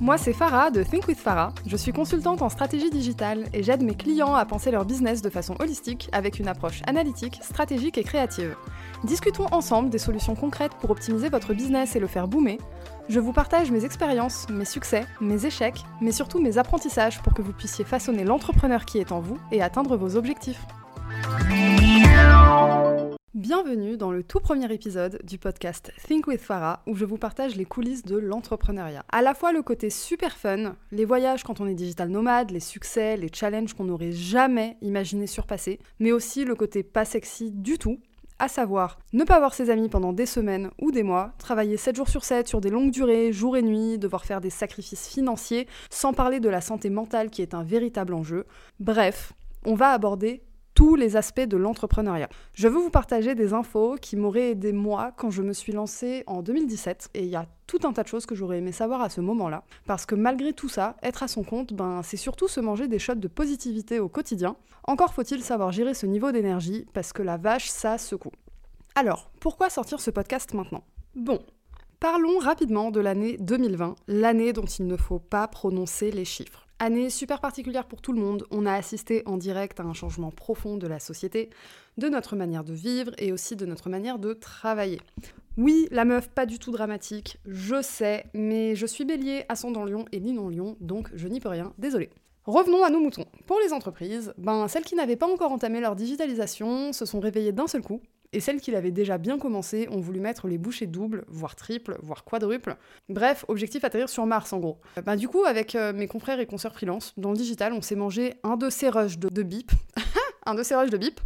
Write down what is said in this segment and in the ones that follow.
Moi c'est Farah de Think with Farah. Je suis consultante en stratégie digitale et j'aide mes clients à penser leur business de façon holistique avec une approche analytique, stratégique et créative. Discutons ensemble des solutions concrètes pour optimiser votre business et le faire boomer. Je vous partage mes expériences, mes succès, mes échecs, mais surtout mes apprentissages pour que vous puissiez façonner l'entrepreneur qui est en vous et atteindre vos objectifs. Bienvenue dans le tout premier épisode du podcast Think with Farah où je vous partage les coulisses de l'entrepreneuriat. À la fois le côté super fun, les voyages quand on est digital nomade, les succès, les challenges qu'on n'aurait jamais imaginé surpasser, mais aussi le côté pas sexy du tout, à savoir ne pas voir ses amis pendant des semaines ou des mois, travailler 7 jours sur 7 sur des longues durées, jour et nuit, devoir faire des sacrifices financiers, sans parler de la santé mentale qui est un véritable enjeu. Bref, on va aborder tous les aspects de l'entrepreneuriat. Je veux vous partager des infos qui m'auraient aidé moi quand je me suis lancée en 2017 et il y a tout un tas de choses que j'aurais aimé savoir à ce moment-là parce que malgré tout ça, être à son compte, ben c'est surtout se manger des shots de positivité au quotidien. Encore faut-il savoir gérer ce niveau d'énergie parce que la vache ça secoue. Alors, pourquoi sortir ce podcast maintenant? Bon, Parlons rapidement de l'année 2020, l'année dont il ne faut pas prononcer les chiffres. Année super particulière pour tout le monde, on a assisté en direct à un changement profond de la société, de notre manière de vivre et aussi de notre manière de travailler. Oui, la meuf pas du tout dramatique, je sais, mais je suis bélier, ascendant lion et ni non lion, donc je n'y peux rien, désolé. Revenons à nos moutons. Pour les entreprises, ben celles qui n'avaient pas encore entamé leur digitalisation se sont réveillées d'un seul coup et celles qui l'avaient déjà bien commencé ont voulu mettre les bouchées doubles, voire triples, voire quadruples. Bref, objectif atterrir sur Mars en gros. Bah, du coup, avec euh, mes confrères et consoeurs freelance, dans le digital, on s'est mangé un de ces rushs de, de bip. un de ces rushs de bip,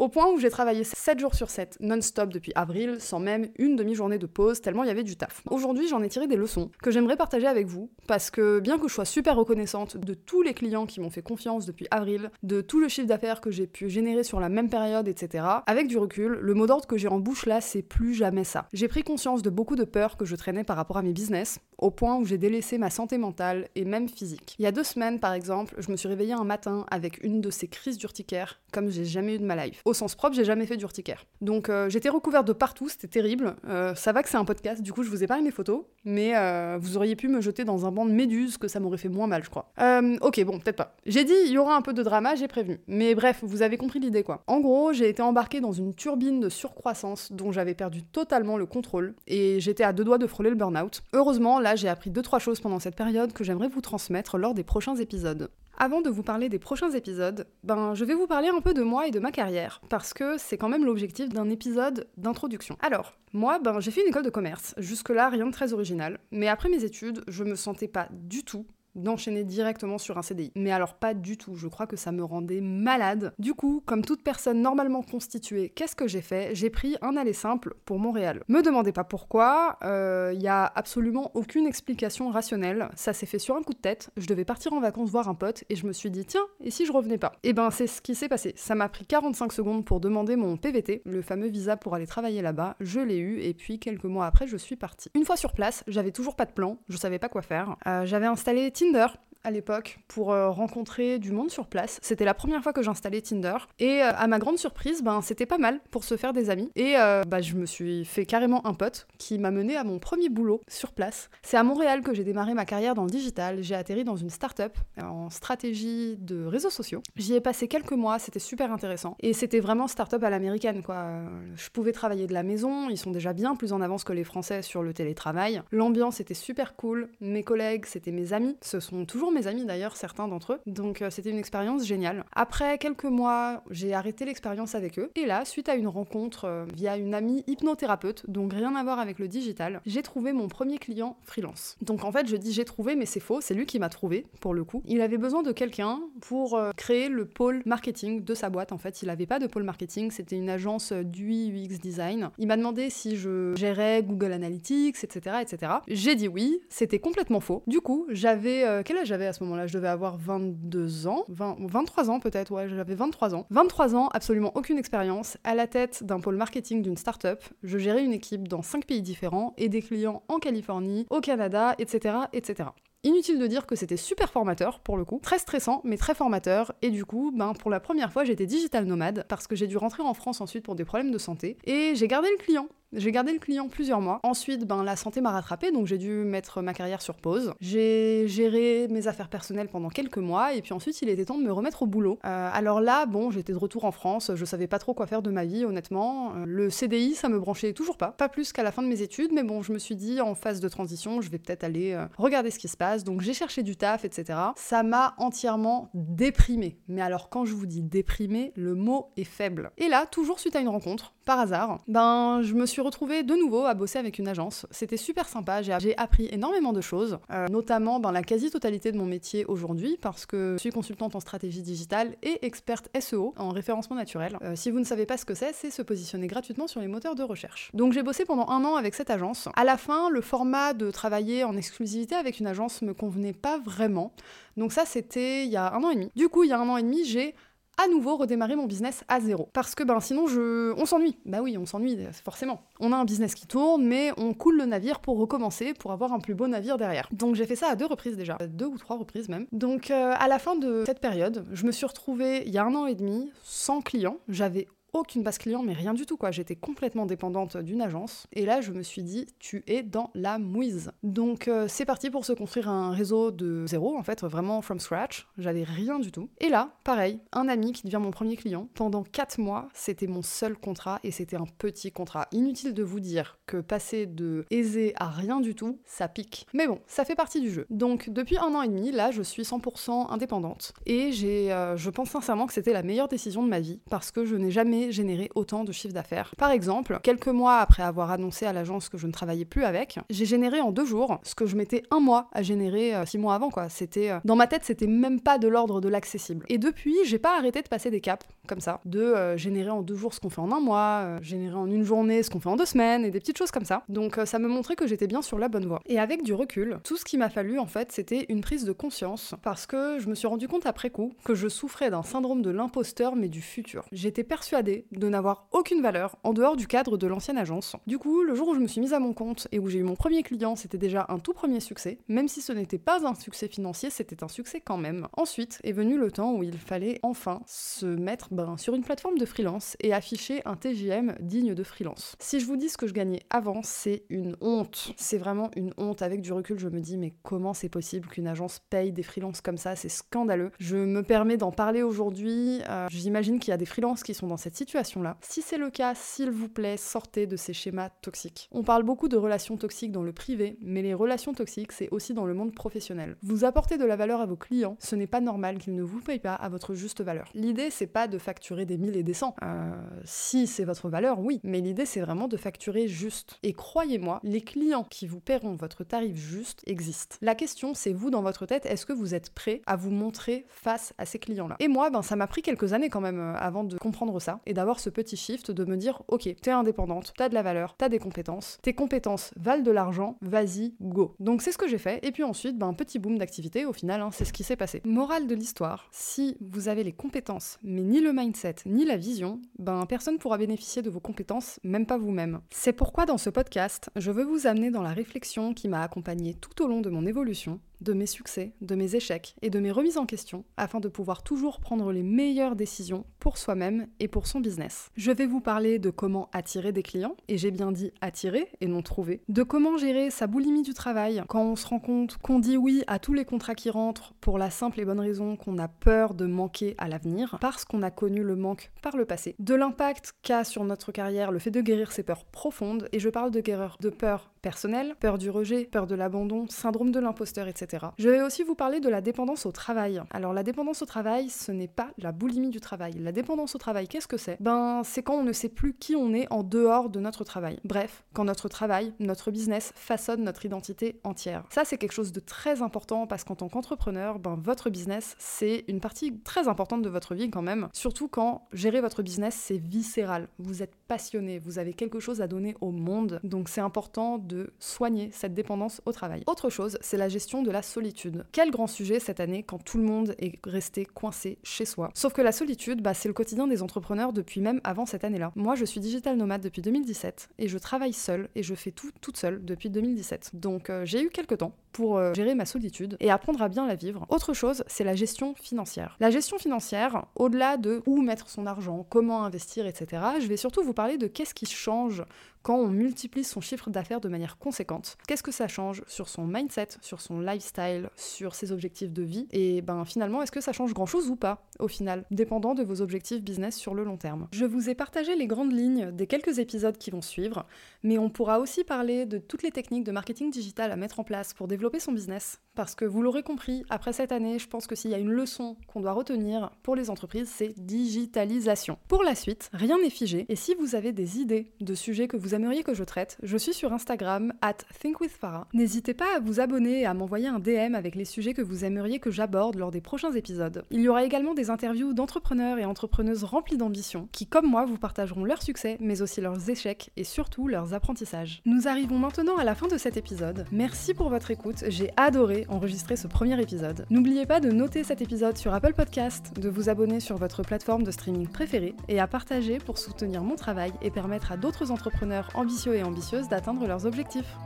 au point où j'ai travaillé 7 jours sur 7 non-stop depuis avril, sans même une demi-journée de pause, tellement il y avait du taf. Aujourd'hui, j'en ai tiré des leçons que j'aimerais partager avec vous, parce que bien que je sois super reconnaissante de tous les clients qui m'ont fait confiance depuis avril, de tout le chiffre d'affaires que j'ai pu générer sur la même période, etc., avec du recul, le mot d'ordre que j'ai en bouche là, c'est plus jamais ça. J'ai pris conscience de beaucoup de peurs que je traînais par rapport à mes business, au point où j'ai délaissé ma santé mentale et même physique. Il y a deux semaines, par exemple, je me suis réveillée un matin avec une de ces crises d'urticaire, comme j'ai jamais eu de ma life. Au sens propre, j'ai jamais fait d'urticaire. Donc euh, j'étais recouverte de partout, c'était terrible. Euh, ça va que c'est un podcast, du coup je vous ai pas mes photos, mais euh, vous auriez pu me jeter dans un banc de méduses que ça m'aurait fait moins mal, je crois. ok, bon, peut-être pas. J'ai dit il y aura un peu de drama, j'ai prévenu. Mais bref, vous avez compris l'idée quoi. En gros, j'ai été embarquée dans une turbine de surcroissance dont j'avais perdu totalement le contrôle et j'étais à deux doigts de frôler le burn-out. Heureusement, là j'ai appris deux trois choses pendant cette période que j'aimerais vous transmettre lors des prochains épisodes. Avant de vous parler des prochains épisodes, ben je vais vous parler un peu de moi et de ma carrière, parce que c'est quand même l'objectif d'un épisode d'introduction. Alors, moi, ben j'ai fait une école de commerce, jusque-là rien de très original, mais après mes études, je me sentais pas du tout d'enchaîner directement sur un CDI. Mais alors pas du tout, je crois que ça me rendait malade. Du coup, comme toute personne normalement constituée, qu'est-ce que j'ai fait? J'ai pris un aller simple pour Montréal. Me demandez pas pourquoi, il euh, y a absolument aucune explication rationnelle, ça s'est fait sur un coup de tête, je devais partir en vacances voir un pote et je me suis dit tiens, et si je revenais pas? Et eh ben c'est ce qui s'est passé, ça m'a pris 45 secondes pour demander mon PVT, le fameux visa pour aller travailler là-bas, je l'ai eu et puis quelques mois après je suis partie. Une fois sur place, j'avais toujours pas de plan, je savais pas quoi faire, euh, j'avais installé Tinder à l'époque pour euh, rencontrer du monde sur place. C'était la première fois que j'installais Tinder et euh, à ma grande surprise, ben c'était pas mal pour se faire des amis et euh, bah, je me suis fait carrément un pote qui m'a mené à mon premier boulot sur place. C'est à Montréal que j'ai démarré ma carrière dans le digital. J'ai atterri dans une start-up en stratégie de réseaux sociaux. J'y ai passé quelques mois, c'était super intéressant et c'était vraiment start-up à l'américaine quoi. Je pouvais travailler de la maison, ils sont déjà bien plus en avance que les Français sur le télétravail. L'ambiance était super cool, mes collègues c'était mes amis, ce sont toujours mes amis d'ailleurs, certains d'entre eux. Donc euh, c'était une expérience géniale. Après quelques mois, j'ai arrêté l'expérience avec eux. Et là, suite à une rencontre euh, via une amie hypnothérapeute, donc rien à voir avec le digital, j'ai trouvé mon premier client freelance. Donc en fait, je dis j'ai trouvé, mais c'est faux, c'est lui qui m'a trouvé pour le coup. Il avait besoin de quelqu'un pour euh, créer le pôle marketing de sa boîte. En fait, il n'avait pas de pôle marketing, c'était une agence d'UI UX design. Il m'a demandé si je gérais Google Analytics, etc., etc. J'ai dit oui, c'était complètement faux. Du coup, j'avais quel âge à ce moment-là Je devais avoir 22 ans, 23 ans peut-être, ouais, j'avais 23 ans. 23 ans, absolument aucune expérience, à la tête d'un pôle marketing d'une start-up. Je gérais une équipe dans 5 pays différents et des clients en Californie, au Canada, etc. etc. Inutile de dire que c'était super formateur pour le coup, très stressant mais très formateur et du coup, ben pour la première fois j'étais digital nomade parce que j'ai dû rentrer en France ensuite pour des problèmes de santé et j'ai gardé le client J'ai gardé le client plusieurs mois. Ensuite, ben, la santé m'a rattrapé, donc j'ai dû mettre ma carrière sur pause. J'ai géré mes affaires personnelles pendant quelques mois, et puis ensuite, il était temps de me remettre au boulot. Euh, alors là, bon, j'étais de retour en France, je savais pas trop quoi faire de ma vie, honnêtement. Euh, le CDI, ça me branchait toujours pas. Pas plus qu'à la fin de mes études, mais bon, je me suis dit, en phase de transition, je vais peut-être aller euh, regarder ce qui se passe. Donc j'ai cherché du taf, etc. Ça m'a entièrement déprimé. Mais alors, quand je vous dis déprimé, le mot est faible. Et là, toujours suite à une rencontre, par hasard, ben je me suis retrouvée de nouveau à bosser avec une agence. C'était super sympa, j'ai appris énormément de choses, euh, notamment ben, la quasi-totalité de mon métier aujourd'hui, parce que je suis consultante en stratégie digitale et experte SEO en référencement naturel. Euh, si vous ne savez pas ce que c'est, c'est se positionner gratuitement sur les moteurs de recherche. Donc j'ai bossé pendant un an avec cette agence. À la fin, le format de travailler en exclusivité avec une agence me convenait pas vraiment. Donc ça, c'était il y a un an et demi. Du coup, il y a un an et demi, j'ai à nouveau redémarrer mon business à zéro. Parce que ben sinon je... on s'ennuie. Bah oui, on s'ennuie forcément. On a un business qui tourne, mais on coule le navire pour recommencer, pour avoir un plus beau navire derrière. Donc j'ai fait ça à deux reprises déjà, deux ou trois reprises même. Donc euh, à la fin de cette période, je me suis retrouvée il y a un an et demi sans clients. J'avais aucune base client, mais rien du tout quoi. J'étais complètement dépendante d'une agence. Et là, je me suis dit, tu es dans la mouise. Donc euh, c'est parti pour se construire un réseau de zéro, en fait, vraiment from scratch. J'avais rien du tout. Et là, pareil, un ami qui devient mon premier client. Pendant 4 mois, c'était mon seul contrat et c'était un petit contrat. Inutile de vous dire que passer de aisé à rien du tout, ça pique. Mais bon, ça fait partie du jeu. Donc depuis un an et demi, là, je suis 100% indépendante. Et j'ai, euh, je pense sincèrement que c'était la meilleure décision de ma vie parce que je n'ai jamais générer autant de chiffre d'affaires. Par exemple, quelques mois après avoir annoncé à l'agence que je ne travaillais plus avec, j'ai généré en deux jours ce que je mettais un mois à générer euh, six mois avant, quoi. C'était, euh, dans ma tête, c'était même pas de l'ordre de l'accessible. Et depuis, j'ai pas arrêté de passer des caps, comme ça, de euh, générer en deux jours ce qu'on fait en un mois, générer en une journée ce qu'on fait en deux semaines, et des petites choses comme ça. Donc ça me montrait que j'étais bien sur la bonne voie. Et avec du recul, tout ce qui m'a fallu, en fait, c'était une prise de conscience, parce que je me suis rendu compte après coup que je souffrais d'un syndrome de l'imposteur, mais du futur. J'étais persuadée de n'avoir aucune valeur en dehors du cadre de l'ancienne agence. Du coup, le jour où je me suis mise à mon compte et où j'ai eu mon premier client, c'était déjà un tout premier succès. Même si ce n'était pas un succès financier, c'était un succès quand même. Ensuite est venu le temps où il fallait enfin se mettre ben, sur une plateforme de freelance et afficher un TGM digne de freelance. Si je vous dis ce que je gagnais avant, c'est une honte. C'est vraiment une honte. Avec du recul, je me dis mais comment c'est possible qu'une agence paye des freelances comme ça? C'est scandaleux. Je me permets d'en parler aujourd'hui. Euh, j'imagine qu'il y a des freelances qui sont dans cette situation-là. Si c'est le cas, s'il vous plaît, sortez de ces schémas toxiques. On parle beaucoup de relations toxiques dans le privé, mais les relations toxiques, c'est aussi dans le monde professionnel. Vous apportez de la valeur à vos clients, ce n'est pas normal qu'ils ne vous payent pas à votre juste valeur. L'idée, c'est pas de facturer des mille et des cents. Euh, si c'est votre valeur, oui, mais l'idée, c'est vraiment de facturer juste. Et croyez-moi, les clients qui vous paieront votre tarif juste existent. La question, c'est vous dans votre tête, est-ce que vous êtes prêt à vous montrer face à ces clients-là? Et moi, ben, ça m'a pris quelques années quand même euh, avant de comprendre ça et d'avoir ce petit shift de me dire ok, t'es indépendante, t'as de la valeur, t'as des compétences, tes compétences valent de l'argent, vas-y, go. Donc c'est ce que j'ai fait, et puis ensuite, ben, un petit boom d'activité, au final, hein, c'est ce qui s'est passé. Morale de l'histoire, si vous avez les compétences, mais ni le mindset, ni la vision, ben personne pourra bénéficier de vos compétences, même pas vous-même. C'est pourquoi dans ce podcast, je veux vous amener dans la réflexion qui m'a accompagnée tout au long de mon évolution, de mes succès, de mes échecs et de mes remises en question afin de pouvoir toujours prendre les meilleures décisions pour soi-même et pour son business. Je vais vous parler de comment attirer des clients, et j'ai bien dit attirer et non trouver, de comment gérer sa boulimie du travail quand on se rend compte qu'on dit oui à tous les contrats qui rentrent pour la simple et bonne raison qu'on a peur de manquer à l'avenir parce qu'on a connu le manque par le passé, de l'impact qu'a sur notre carrière le fait de guérir ses peurs profondes, et je parle de guéreur de peur personnelle, peur du rejet, peur de l'abandon, syndrome de l'imposteur, etc. Je vais aussi vous parler de la dépendance au travail. Alors la dépendance au travail, ce n'est pas la boulimie du travail. La dépendance au travail, qu'est-ce que c'est? Ben c'est quand on ne sait plus qui on est en dehors de notre travail. Bref, quand notre travail, notre business façonne notre identité entière. Ça c'est quelque chose de très important parce qu'en tant qu'entrepreneur, ben votre business c'est une partie très importante de votre vie quand même. Surtout quand gérer votre business c'est viscéral. Vous êtes passionné, vous avez quelque chose à donner au monde. Donc c'est important de soigner cette dépendance au travail. Autre chose, c'est la gestion de la solitude. Quel grand sujet cette année quand tout le monde est resté coincé chez soi. Sauf que la solitude, bah, c'est le quotidien des entrepreneurs depuis même avant cette année-là. Moi, je suis digital nomade depuis 2017 et je travaille seule et je fais tout toute seule depuis 2017. Donc euh, j'ai eu quelques temps pour euh, gérer ma solitude et apprendre à bien la vivre. Autre chose, c'est la gestion financière. La gestion financière, au-delà de où mettre son argent, comment investir, etc., je vais surtout vous parler de qu'est-ce qui change quand on multiplie son chiffre d'affaires de manière conséquente, qu'est-ce que ça change sur son mindset, sur son lifestyle, sur ses objectifs de vie Et ben finalement, est-ce que ça change grand-chose ou pas au final, dépendant de vos objectifs business sur le long terme. Je vous ai partagé les grandes lignes des quelques épisodes qui vont suivre, mais on pourra aussi parler de toutes les techniques de marketing digital à mettre en place pour développer son business, parce que vous l'aurez compris, après cette année, je pense que s'il y a une leçon qu'on doit retenir pour les entreprises, c'est digitalisation. Pour la suite, rien n'est figé, et si vous avez des idées de sujets que vous aimeriez que je traite, je suis sur Instagram, at thinkwithfarah. N'hésitez pas à vous abonner et à m'envoyer un DM avec les sujets que vous aimeriez que j'aborde lors des prochains épisodes. Il y aura également des interviews d'entrepreneurs et entrepreneuses remplis d'ambition, qui comme moi vous partageront leurs succès, mais aussi leurs échecs et surtout leurs apprentissages. Nous arrivons maintenant à la fin de cet épisode. Merci pour votre écoute, j'ai adoré enregistrer ce premier épisode. N'oubliez pas de noter cet épisode sur Apple Podcast, de vous abonner sur votre plateforme de streaming préférée et à partager pour soutenir mon travail et permettre à d'autres entrepreneurs ambitieux et ambitieuses d'atteindre leurs objectifs.